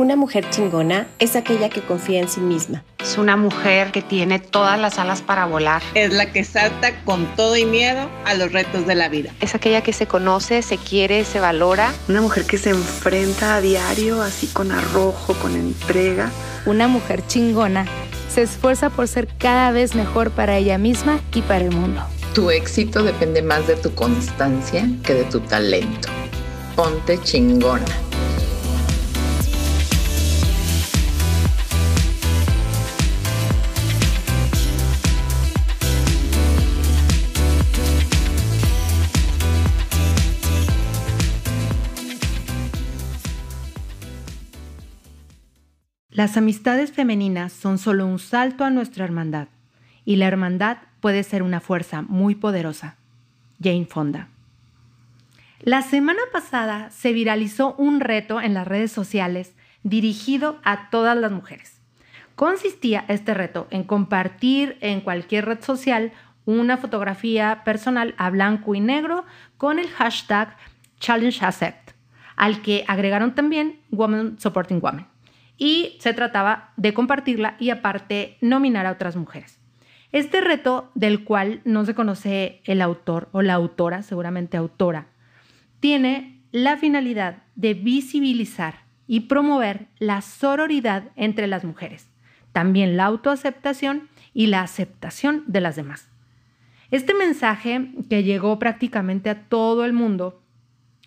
Una mujer chingona es aquella que confía en sí misma. Es una mujer que tiene todas las alas para volar. Es la que salta con todo y miedo a los retos de la vida. Es aquella que se conoce, se quiere, se valora. Una mujer que se enfrenta a diario así con arrojo, con entrega. Una mujer chingona se esfuerza por ser cada vez mejor para ella misma y para el mundo. Tu éxito depende más de tu constancia que de tu talento. Ponte chingona. Las amistades femeninas son solo un salto a nuestra hermandad, y la hermandad puede ser una fuerza muy poderosa. Jane Fonda. La semana pasada se viralizó un reto en las redes sociales dirigido a todas las mujeres. Consistía este reto en compartir en cualquier red social una fotografía personal a blanco y negro con el hashtag Challenge Accept, al que agregaron también Women Supporting Women y se trataba de compartirla y aparte nominar a otras mujeres. Este reto, del cual no se conoce el autor o la autora, seguramente autora, tiene la finalidad de visibilizar y promover la sororidad entre las mujeres, también la autoaceptación y la aceptación de las demás. Este mensaje que llegó prácticamente a todo el mundo,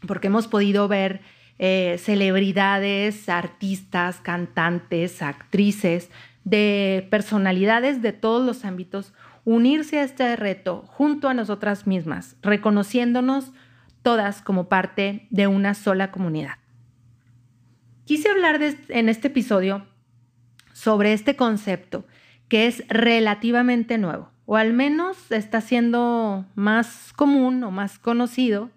porque hemos podido ver eh, celebridades, artistas, cantantes, actrices, de personalidades de todos los ámbitos, unirse a este reto junto a nosotras mismas, reconociéndonos todas como parte de una sola comunidad. Quise hablar en este episodio sobre este concepto que es relativamente nuevo, o al menos está siendo más común o más conocido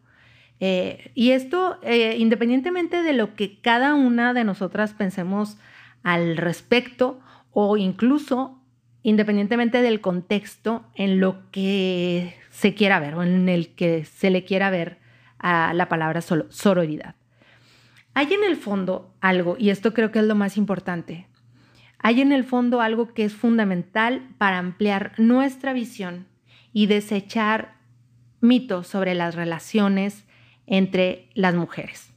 eh, y esto, eh, independientemente de lo que cada una de nosotras pensemos al respecto, o incluso independientemente del contexto en lo que se quiera ver o en el que se le quiera ver a la palabra sororidad. Hay en el fondo algo, y esto creo que es lo más importante, hay en el fondo algo que es fundamental para ampliar nuestra visión y desechar mitos sobre las relaciones, entre las mujeres.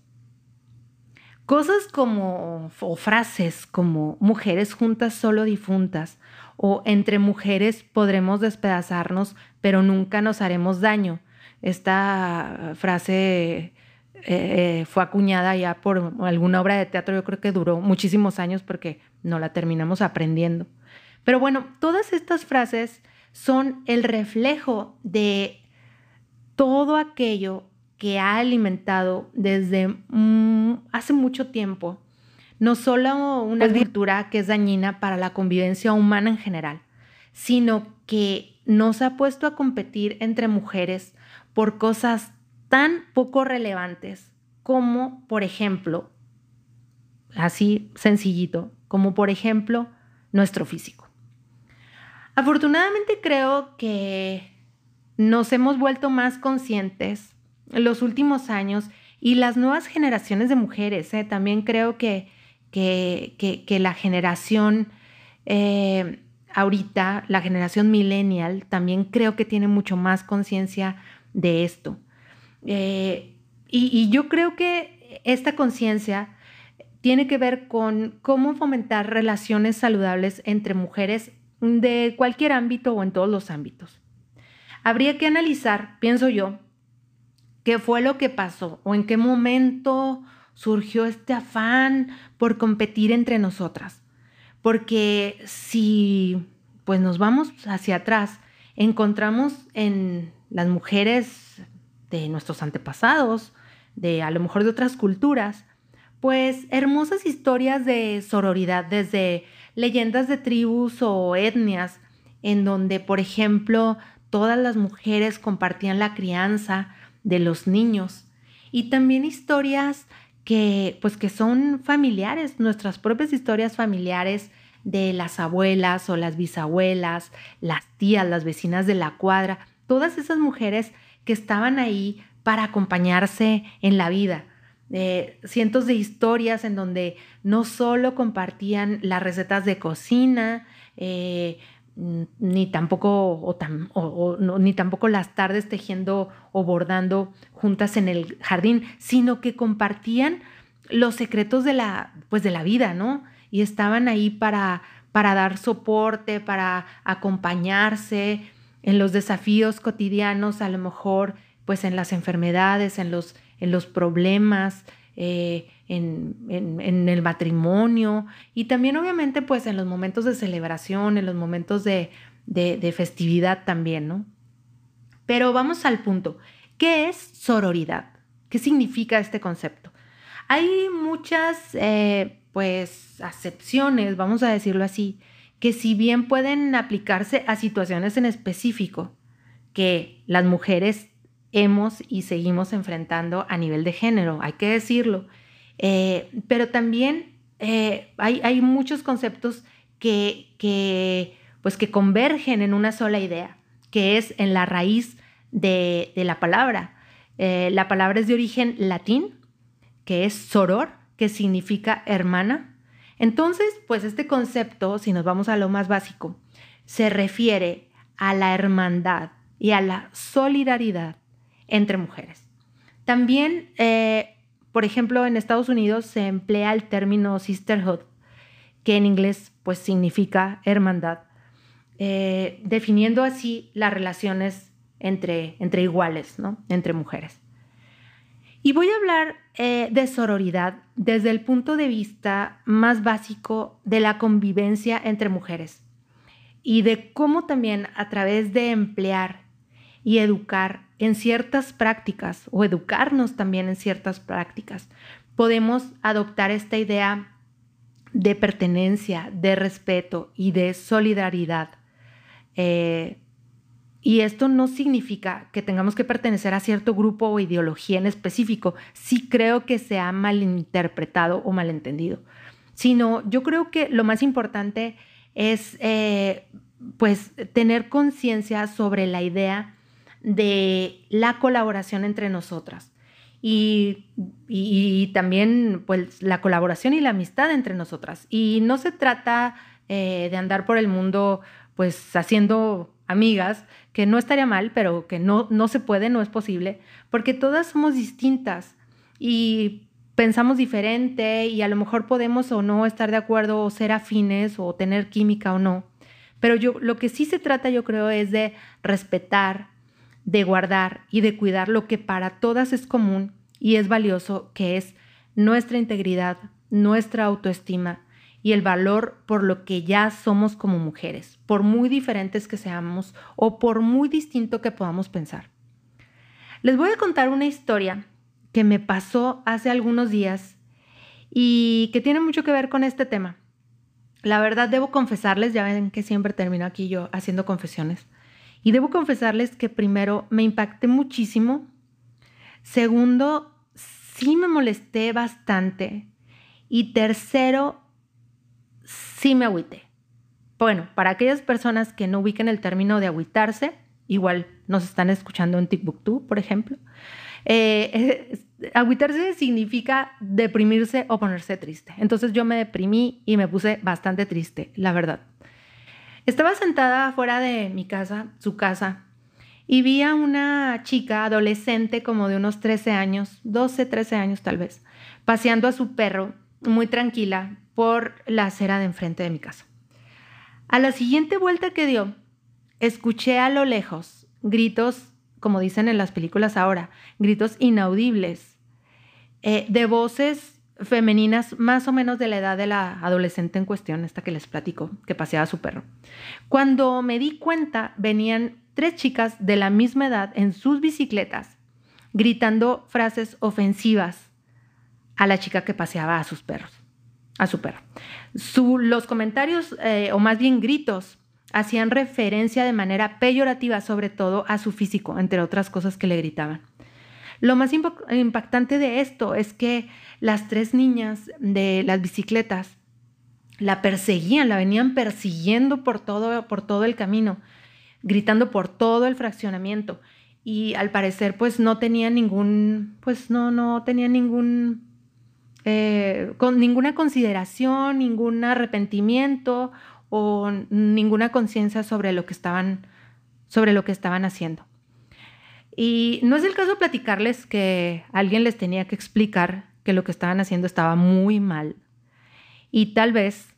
Cosas como, o frases como mujeres juntas solo difuntas, o entre mujeres podremos despedazarnos, pero nunca nos haremos daño. Esta frase eh, eh, fue acuñada ya por alguna obra de teatro, yo creo que duró muchísimos años porque no la terminamos aprendiendo. Pero bueno, todas estas frases son el reflejo de todo aquello que ha alimentado desde mm, hace mucho tiempo no solo una cultura que es dañina para la convivencia humana en general, sino que nos ha puesto a competir entre mujeres por cosas tan poco relevantes como, por ejemplo, así sencillito, como por ejemplo nuestro físico. Afortunadamente creo que nos hemos vuelto más conscientes los últimos años y las nuevas generaciones de mujeres. ¿eh? También creo que, que, la generación eh, ahorita, la generación millennial, también creo que tiene mucho más conciencia de esto. Eh, y, yo creo que esta conciencia tiene que ver con cómo fomentar relaciones saludables entre mujeres de cualquier ámbito o en todos los ámbitos. Habría que analizar, pienso yo, ¿Qué fue lo que pasó? ¿O en qué momento surgió este afán por competir entre nosotras? Porque si pues nos vamos hacia atrás, encontramos en las mujeres de nuestros antepasados, de a lo mejor de otras culturas, pues hermosas historias de sororidad, desde leyendas de tribus o etnias, en donde, por ejemplo, todas las mujeres compartían la crianza, de los niños. Y también historias que pues que son familiares, nuestras propias historias familiares de las abuelas o las bisabuelas, las tías, las vecinas de la cuadra, todas esas mujeres que estaban ahí para acompañarse en la vida, eh, cientos de historias en donde no solo compartían las recetas de cocina, eh, ni tampoco, ni tampoco las tardes tejiendo o bordando juntas en el jardín, sino que compartían los secretos de la, pues de la vida, ¿no? Y estaban ahí para, para dar soporte, para acompañarse en los desafíos cotidianos, a lo mejor, pues en las enfermedades, en los, en los problemas, eh, en, el matrimonio y también obviamente pues en los momentos de celebración, en los momentos de, festividad también, ¿no? Pero vamos al punto. ¿Qué es sororidad? ¿Qué significa este concepto? Hay muchas, eh, pues, acepciones, vamos a decirlo así, que si bien pueden aplicarse a situaciones en específico que las mujeres hemos y seguimos enfrentando a nivel de género, hay que decirlo. Eh, pero también eh, hay, muchos conceptos que, pues que convergen en una sola idea, que es en la raíz de, la palabra. Eh, la palabra es de origen latín, que es soror, que significa hermana. Entonces, pues este concepto, si nos vamos a lo más básico, se refiere a la hermandad y a la solidaridad entre mujeres. También, eh, por ejemplo, en Estados Unidos se emplea el término sisterhood, que en inglés pues significa hermandad, eh, definiendo así las relaciones entre, entre iguales, ¿no? entre mujeres. Y voy a hablar eh, de sororidad desde el punto de vista más básico de la convivencia entre mujeres y de cómo también a través de emplear y educar en ciertas prácticas o educarnos también en ciertas prácticas, podemos adoptar esta idea de pertenencia, de respeto y de solidaridad. Eh, y esto no significa que tengamos que pertenecer a cierto grupo o ideología en específico. Sí creo que se ha malinterpretado o malentendido. Sino yo creo que lo más importante es eh, pues tener conciencia sobre la idea de la colaboración entre nosotras. Y, también pues la colaboración y la amistad entre nosotras. Y no se trata eh, de andar por el mundo pues haciendo amigas, que no estaría mal, pero que no, no se puede, no es posible, porque todas somos distintas y pensamos diferente y a lo mejor podemos o no estar de acuerdo o ser afines o tener química o no. Pero yo lo que sí se trata, yo creo, es de respetar, de guardar y de cuidar lo que para todas es común y es valioso, que es nuestra integridad, nuestra autoestima y el valor por lo que ya somos como mujeres, por muy diferentes que seamos o por muy distinto que podamos pensar. Les voy a contar una historia que me pasó hace algunos días y que tiene mucho que ver con este tema. La verdad debo confesarles, ya ven que siempre termino aquí yo haciendo confesiones. Y debo confesarles que primero me impacté muchísimo. Segundo, sí me molesté bastante. Y tercero, sí me agüité. Bueno, para aquellas personas que no ubiquen el término de agüitarse, igual nos están escuchando en TikTok, por ejemplo. Eh, agüitarse significa deprimirse o ponerse triste. Entonces yo me deprimí y me puse bastante triste, la verdad. Estaba sentada afuera de mi casa, su casa, y vi a una chica adolescente como de unos 13 años, 12, 13 años tal vez, paseando a su perro muy tranquila por la acera de enfrente de mi casa. A la siguiente vuelta que dio, escuché a lo lejos gritos, como dicen en las películas ahora, gritos inaudibles, eh, de voces femeninas más o menos de la edad de la adolescente en cuestión, esta que les platico, que paseaba a su perro. Cuando me di cuenta, venían tres chicas de la misma edad en sus bicicletas, gritando frases ofensivas a la chica que paseaba a sus perros, a su perro. los comentarios, eh, o más bien gritos, hacían referencia de manera peyorativa sobre todo a su físico, entre otras cosas que le gritaban. Lo más impactante de esto es que las tres niñas de las bicicletas la perseguían, la venían persiguiendo por todo, por todo el camino, gritando por todo el fraccionamiento. y al parecer pues no tenía ningún, pues no, no tenía ningún, eh, con ninguna consideración, ningún arrepentimiento o ninguna conciencia sobre lo que estaban, sobre lo que estaban haciendo. Y no es el caso platicarles que alguien les tenía que explicar que lo que estaban haciendo estaba muy mal. Y tal vez,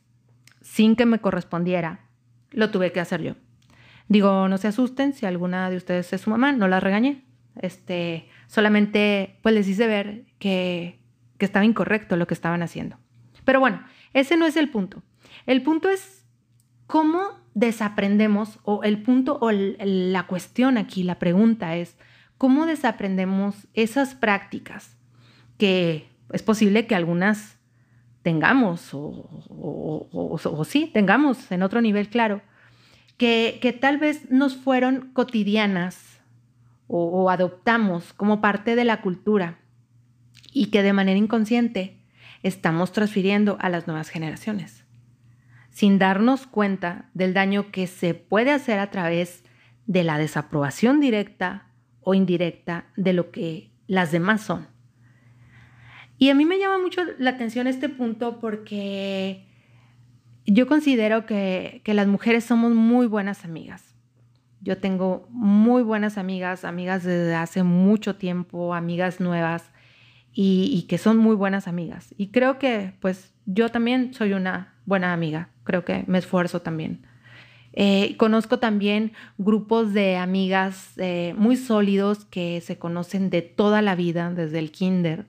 sin que me correspondiera, lo tuve que hacer yo. Digo, no se asusten si alguna de ustedes es su mamá, no la regañé. Este, solamente pues les hice ver que, que estaba incorrecto lo que estaban haciendo. Pero bueno, ese no es el punto. El punto es cómo desaprendemos, o el punto, o la cuestión aquí, la pregunta es, ¿cómo desaprendemos esas prácticas que es posible que algunas tengamos, o, sí, tengamos en otro nivel claro, que, tal vez nos fueron cotidianas o adoptamos como parte de la cultura y que de manera inconsciente estamos transfiriendo a las nuevas generaciones sin darnos cuenta del daño que se puede hacer a través de la desaprobación directa o indirecta de lo que las demás son. Y a mí me llama mucho la atención este punto porque yo considero que, las mujeres somos muy buenas amigas. Yo tengo muy buenas amigas, amigas desde hace mucho tiempo, amigas nuevas y, y que son muy buenas amigas. Y creo que pues yo también soy una buena amiga creo que me esfuerzo también. Eh, conozco también grupos de amigas eh, muy sólidos que se conocen de toda la vida, desde el kinder,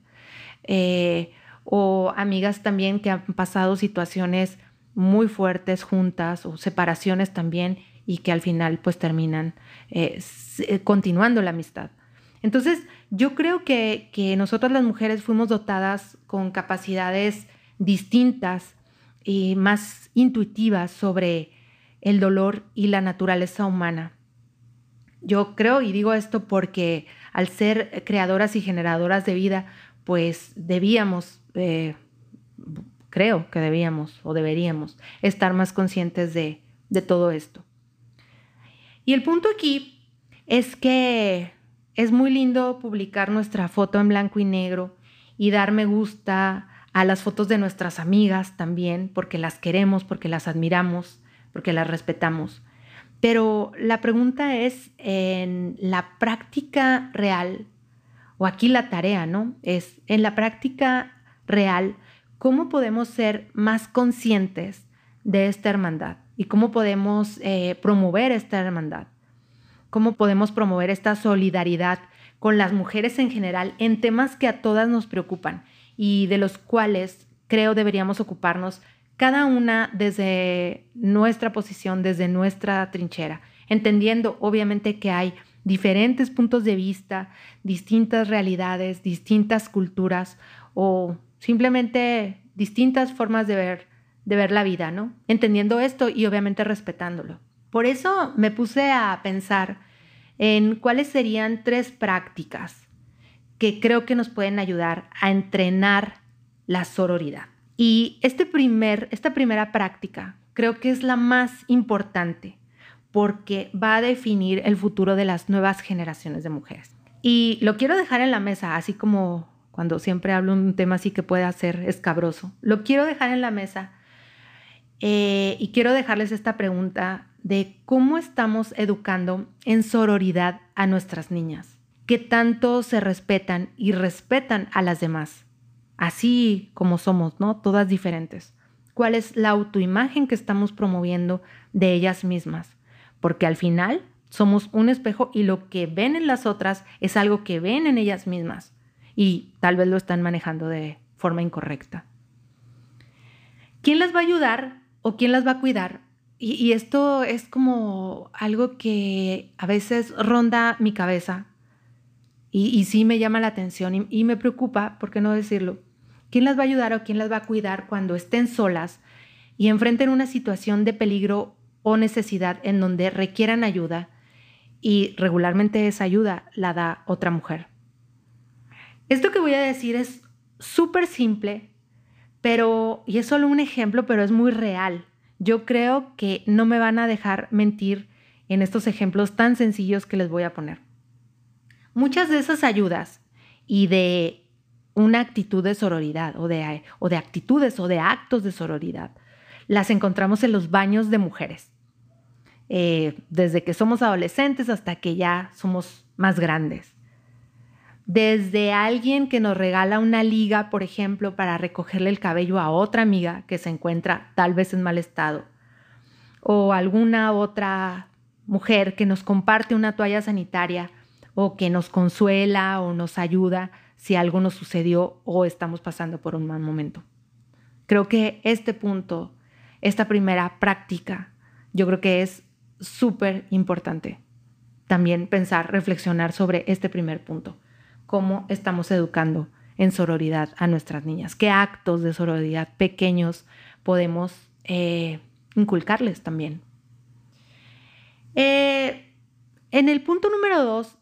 eh, o amigas también que han pasado situaciones muy fuertes juntas o separaciones también y que al final pues terminan continuando la amistad. Entonces yo creo que, que nosotras las mujeres fuimos dotadas con capacidades distintas y más intuitivas sobre el dolor y la naturaleza humana. Yo creo y digo esto porque al ser creadoras y generadoras de vida, pues debíamos, eh, creo que debíamos o deberíamos estar más conscientes de, de todo esto. Y el punto aquí es que es muy lindo publicar nuestra foto en blanco y negro y dar me gusta a las fotos de nuestras amigas también, porque las queremos, porque las admiramos, porque las respetamos. Pero la pregunta es, en la práctica real, o aquí la tarea, ¿no? Es, en la práctica real, ¿cómo podemos ser más conscientes de esta hermandad? ¿Y cómo podemos eh, promover esta hermandad? ¿Cómo podemos promover esta solidaridad con las mujeres en general en temas que a todas nos preocupan? y de los cuales creo deberíamos ocuparnos cada una desde nuestra posición, desde nuestra trinchera, entendiendo obviamente que hay diferentes puntos de vista, distintas realidades, distintas culturas o simplemente distintas formas de ver, de ver la vida, ¿no? Entendiendo esto y obviamente respetándolo. Por eso me puse a pensar en cuáles serían tres prácticas que creo que nos pueden ayudar a entrenar la sororidad. Y este esta primera práctica creo que es la más importante porque va a definir el futuro de las nuevas generaciones de mujeres. Y lo quiero dejar en la mesa, así como cuando siempre hablo un tema así que puede ser escabroso. Lo quiero dejar en la mesa eh, y quiero dejarles esta pregunta de cómo estamos educando en sororidad a nuestras niñas que tanto se respetan y respetan a las demás, así como somos, ¿no? Todas diferentes. ¿Cuál es la autoimagen que estamos promoviendo de ellas mismas? Porque al final somos un espejo y lo que ven en las otras es algo que ven en ellas mismas y tal vez lo están manejando de forma incorrecta. ¿Quién las va a ayudar o quién las va a cuidar? Y, y esto es como algo que a veces ronda mi cabeza y, sí me llama la atención y, me preocupa, ¿por qué no decirlo? ¿Quién las va a ayudar o quién las va a cuidar cuando estén solas y enfrenten una situación de peligro o necesidad en donde requieran ayuda y regularmente esa ayuda la da otra mujer? Esto que voy a decir es súper simple, pero, y es solo un ejemplo, pero es muy real. Yo creo que no me van a dejar mentir en estos ejemplos tan sencillos que les voy a poner. muchas de esas ayudas y de una actitud de sororidad o de, o de actitudes o de actos de sororidad las encontramos en los baños de mujeres. Eh, desde que somos adolescentes hasta que ya somos más grandes. Desde alguien que nos regala una liga, por ejemplo, para recogerle el cabello a otra amiga que se encuentra tal vez en mal estado. O alguna otra mujer que nos comparte una toalla sanitaria o que nos consuela o nos ayuda si algo nos sucedió o estamos pasando por un mal momento. Creo que este punto, esta primera práctica, yo creo que es súper importante también pensar, reflexionar sobre este primer punto. ¿Cómo estamos educando en sororidad a nuestras niñas? ¿Qué actos de sororidad pequeños podemos eh, inculcarles también? Eh, en el punto número dos,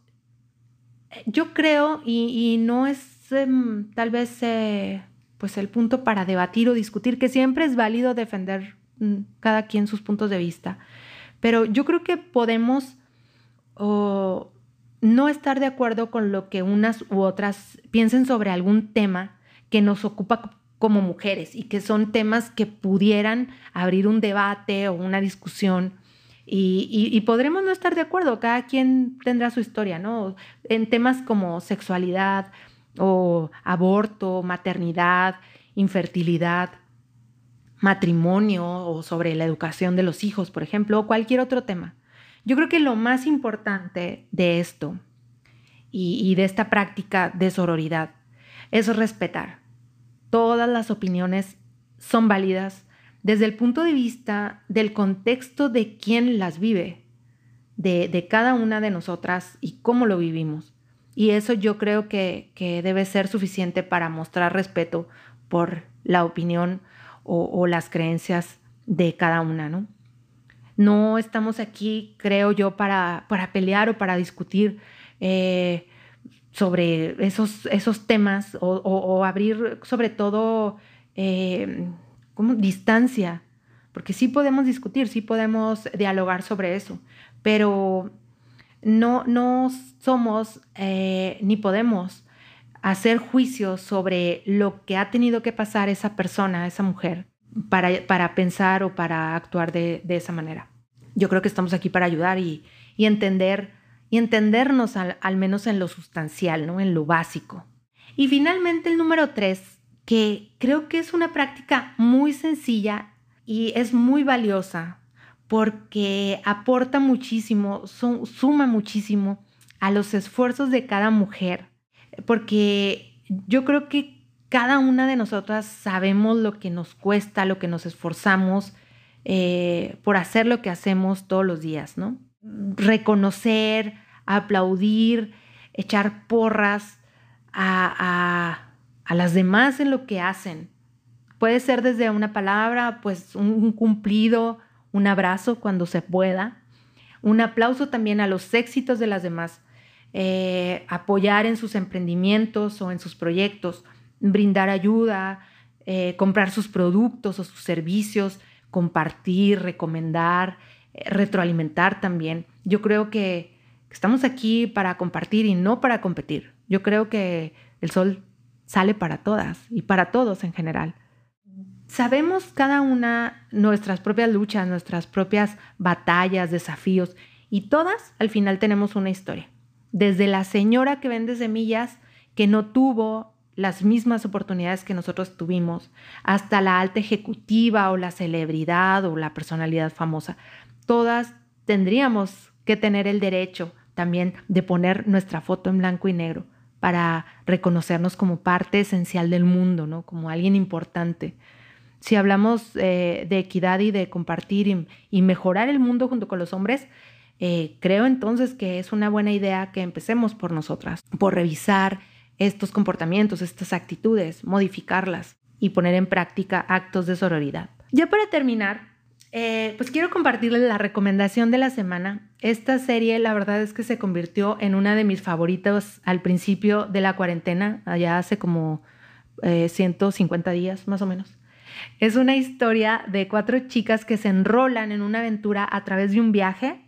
yo creo, y, no es em, tal vez eh, pues el punto para debatir o discutir, que siempre es válido defender mm, cada quien sus puntos de vista, pero yo creo que podemos no estar de acuerdo con lo que unas u otras piensen sobre algún tema que nos ocupa como mujeres y que son temas que pudieran abrir un debate o una discusión y, podremos no estar de acuerdo, cada quien tendrá su historia, ¿no? En temas como sexualidad o aborto, maternidad, infertilidad, matrimonio o sobre la educación de los hijos, por ejemplo, o cualquier otro tema. Yo creo que lo más importante de esto y, y de esta práctica de sororidad es respetar. Todas las opiniones son válidas, desde el punto de vista del contexto de quién las vive, de, cada una de nosotras y cómo lo vivimos. Y eso yo creo que, debe ser suficiente para mostrar respeto por la opinión o, las creencias de cada una, ¿no? No estamos aquí, creo yo, para, pelear o para discutir eh, sobre esos, esos temas o, abrir sobre todo eh, como distancia, porque sí podemos discutir, sí podemos dialogar sobre eso, pero no, no somos eh, ni podemos hacer juicios sobre lo que ha tenido que pasar esa persona, esa mujer, para, para pensar o para actuar de, esa manera. Yo creo que estamos aquí para ayudar y, entender y entendernos al, al, menos en lo sustancial, ¿no? en lo básico. Y finalmente el número tres que creo que es una práctica muy sencilla y es muy valiosa porque aporta muchísimo, suma muchísimo a los esfuerzos de cada mujer, porque yo creo que cada una de nosotras sabemos lo que nos cuesta, lo que nos esforzamos eh, por hacer lo que hacemos todos los días, ¿no? Reconocer, aplaudir, echar porras a a las demás en lo que hacen. Puede ser desde una palabra, pues un cumplido, un abrazo cuando se pueda, un aplauso también a los éxitos de las demás, eh, apoyar en sus emprendimientos o en sus proyectos, brindar ayuda, eh, comprar sus productos o sus servicios, compartir, recomendar, eh, retroalimentar también. Yo creo que estamos aquí para compartir y no para competir. Yo creo que el sol sale para todas y para todos en general. Sabemos cada una nuestras propias luchas, nuestras propias batallas, desafíos y todas al final tenemos una historia. Desde la señora que vende semillas que no tuvo las mismas oportunidades que nosotros tuvimos, hasta la alta ejecutiva o la celebridad o la personalidad famosa. Todas tendríamos que tener el derecho también de poner nuestra foto en blanco y negro para reconocernos como parte esencial del mundo, ¿no? como alguien importante. Si hablamos eh, de equidad y de compartir y, mejorar el mundo junto con los hombres, eh, creo entonces que es una buena idea que empecemos por nosotras, por revisar estos comportamientos, estas actitudes, modificarlas y poner en práctica actos de sororidad. Ya para terminar, eh, pues quiero compartirles la recomendación de la semana. Esta serie la verdad es que se convirtió en una de mis favoritas al principio de la cuarentena, allá hace como 150 eh, días más o menos. Es una historia de cuatro chicas que se enrolan en una aventura a través de un viaje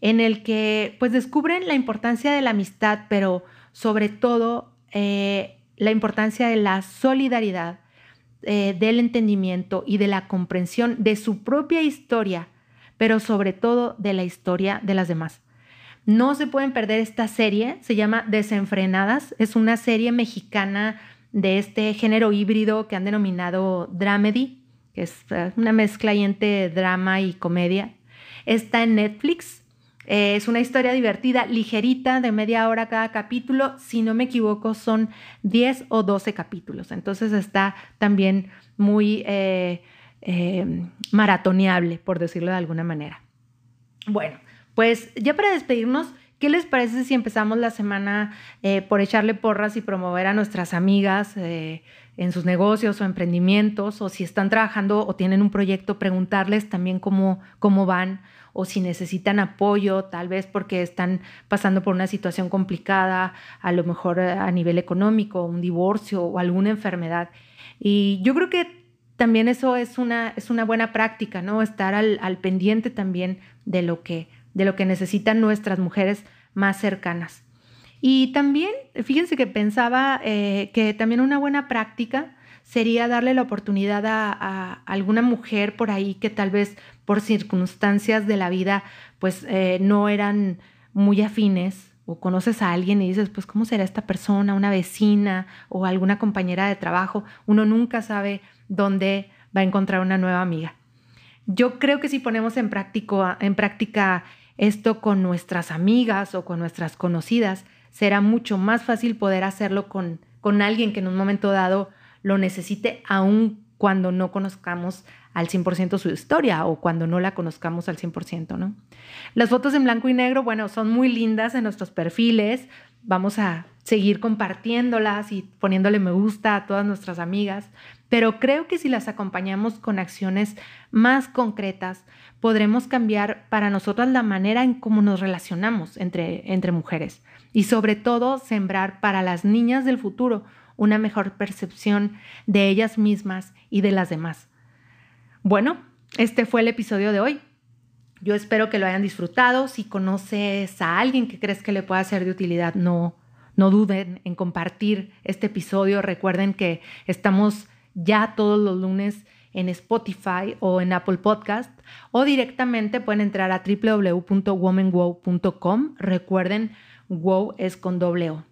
en el que pues descubren la importancia de la amistad, pero sobre todo eh, la importancia de la solidaridad, eh, del entendimiento y de la comprensión de su propia historia, pero sobre todo de la historia de las demás. No se pueden perder esta serie, se llama Desenfrenadas, es una serie mexicana de este género híbrido que han denominado dramedy, que es eh, una mezcla entre drama y comedia. Está en Netflix, eh, es una historia divertida, ligerita, de media hora cada capítulo. Si no me equivoco, son 10 o 12 capítulos. Entonces está también muy eh, eh, maratoneable, por decirlo de alguna manera. Bueno, pues ya para despedirnos, ¿qué les parece si empezamos la semana por echarle porras y promover a nuestras amigas? en sus negocios o emprendimientos, o si están trabajando o tienen un proyecto, preguntarles también cómo, cómo van o si necesitan apoyo, tal vez porque están pasando por una situación complicada, a lo mejor eh, a nivel económico, un divorcio o alguna enfermedad. Y yo creo que también eso es una, es una buena práctica, ¿no? Estar al, pendiente también de lo, que, de lo que necesitan nuestras mujeres más cercanas. Y también, fíjense que pensaba eh, que también una buena práctica sería darle la oportunidad a, alguna mujer por ahí que tal vez por circunstancias de la vida pues eh, no eran muy afines o conoces a alguien y dices pues cómo será esta persona, una vecina o alguna compañera de trabajo, uno nunca sabe dónde va a encontrar una nueva amiga. Yo creo que si ponemos en, en práctica esto con nuestras amigas o con nuestras conocidas, será mucho más fácil poder hacerlo con, con alguien que en un momento dado lo necesite aun cuando no conozcamos al 100% su historia o cuando no la conozcamos al 100%, ¿no? Las fotos en blanco y negro, bueno, son muy lindas en nuestros perfiles. Vamos a seguir compartiéndolas y poniéndole me gusta a todas nuestras amigas, pero creo que si las acompañamos con acciones más concretas, podremos cambiar para nosotras la manera en cómo nos relacionamos entre, entre mujeres y sobre todo sembrar para las niñas del futuro una mejor percepción de ellas mismas y de las demás. Bueno, este fue el episodio de hoy. Yo espero que lo hayan disfrutado. Si conoces a alguien que crees que le pueda ser de utilidad, no, no duden en compartir este episodio. Recuerden que estamos ya todos los lunes en Spotify o en Apple Podcast o directamente pueden entrar a www.womanwow.com. Recuerden, wow es con doble O.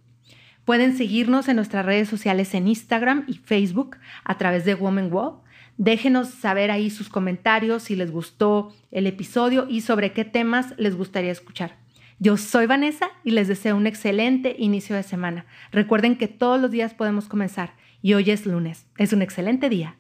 Pueden seguirnos en nuestras redes sociales en Instagram y Facebook a través de Woman Wow. Déjenos saber ahí sus comentarios si les gustó el episodio y sobre qué temas les gustaría escuchar. Yo soy Vanessa y les deseo un excelente inicio de semana. Recuerden que todos los días podemos comenzar y hoy es lunes. Es un excelente día.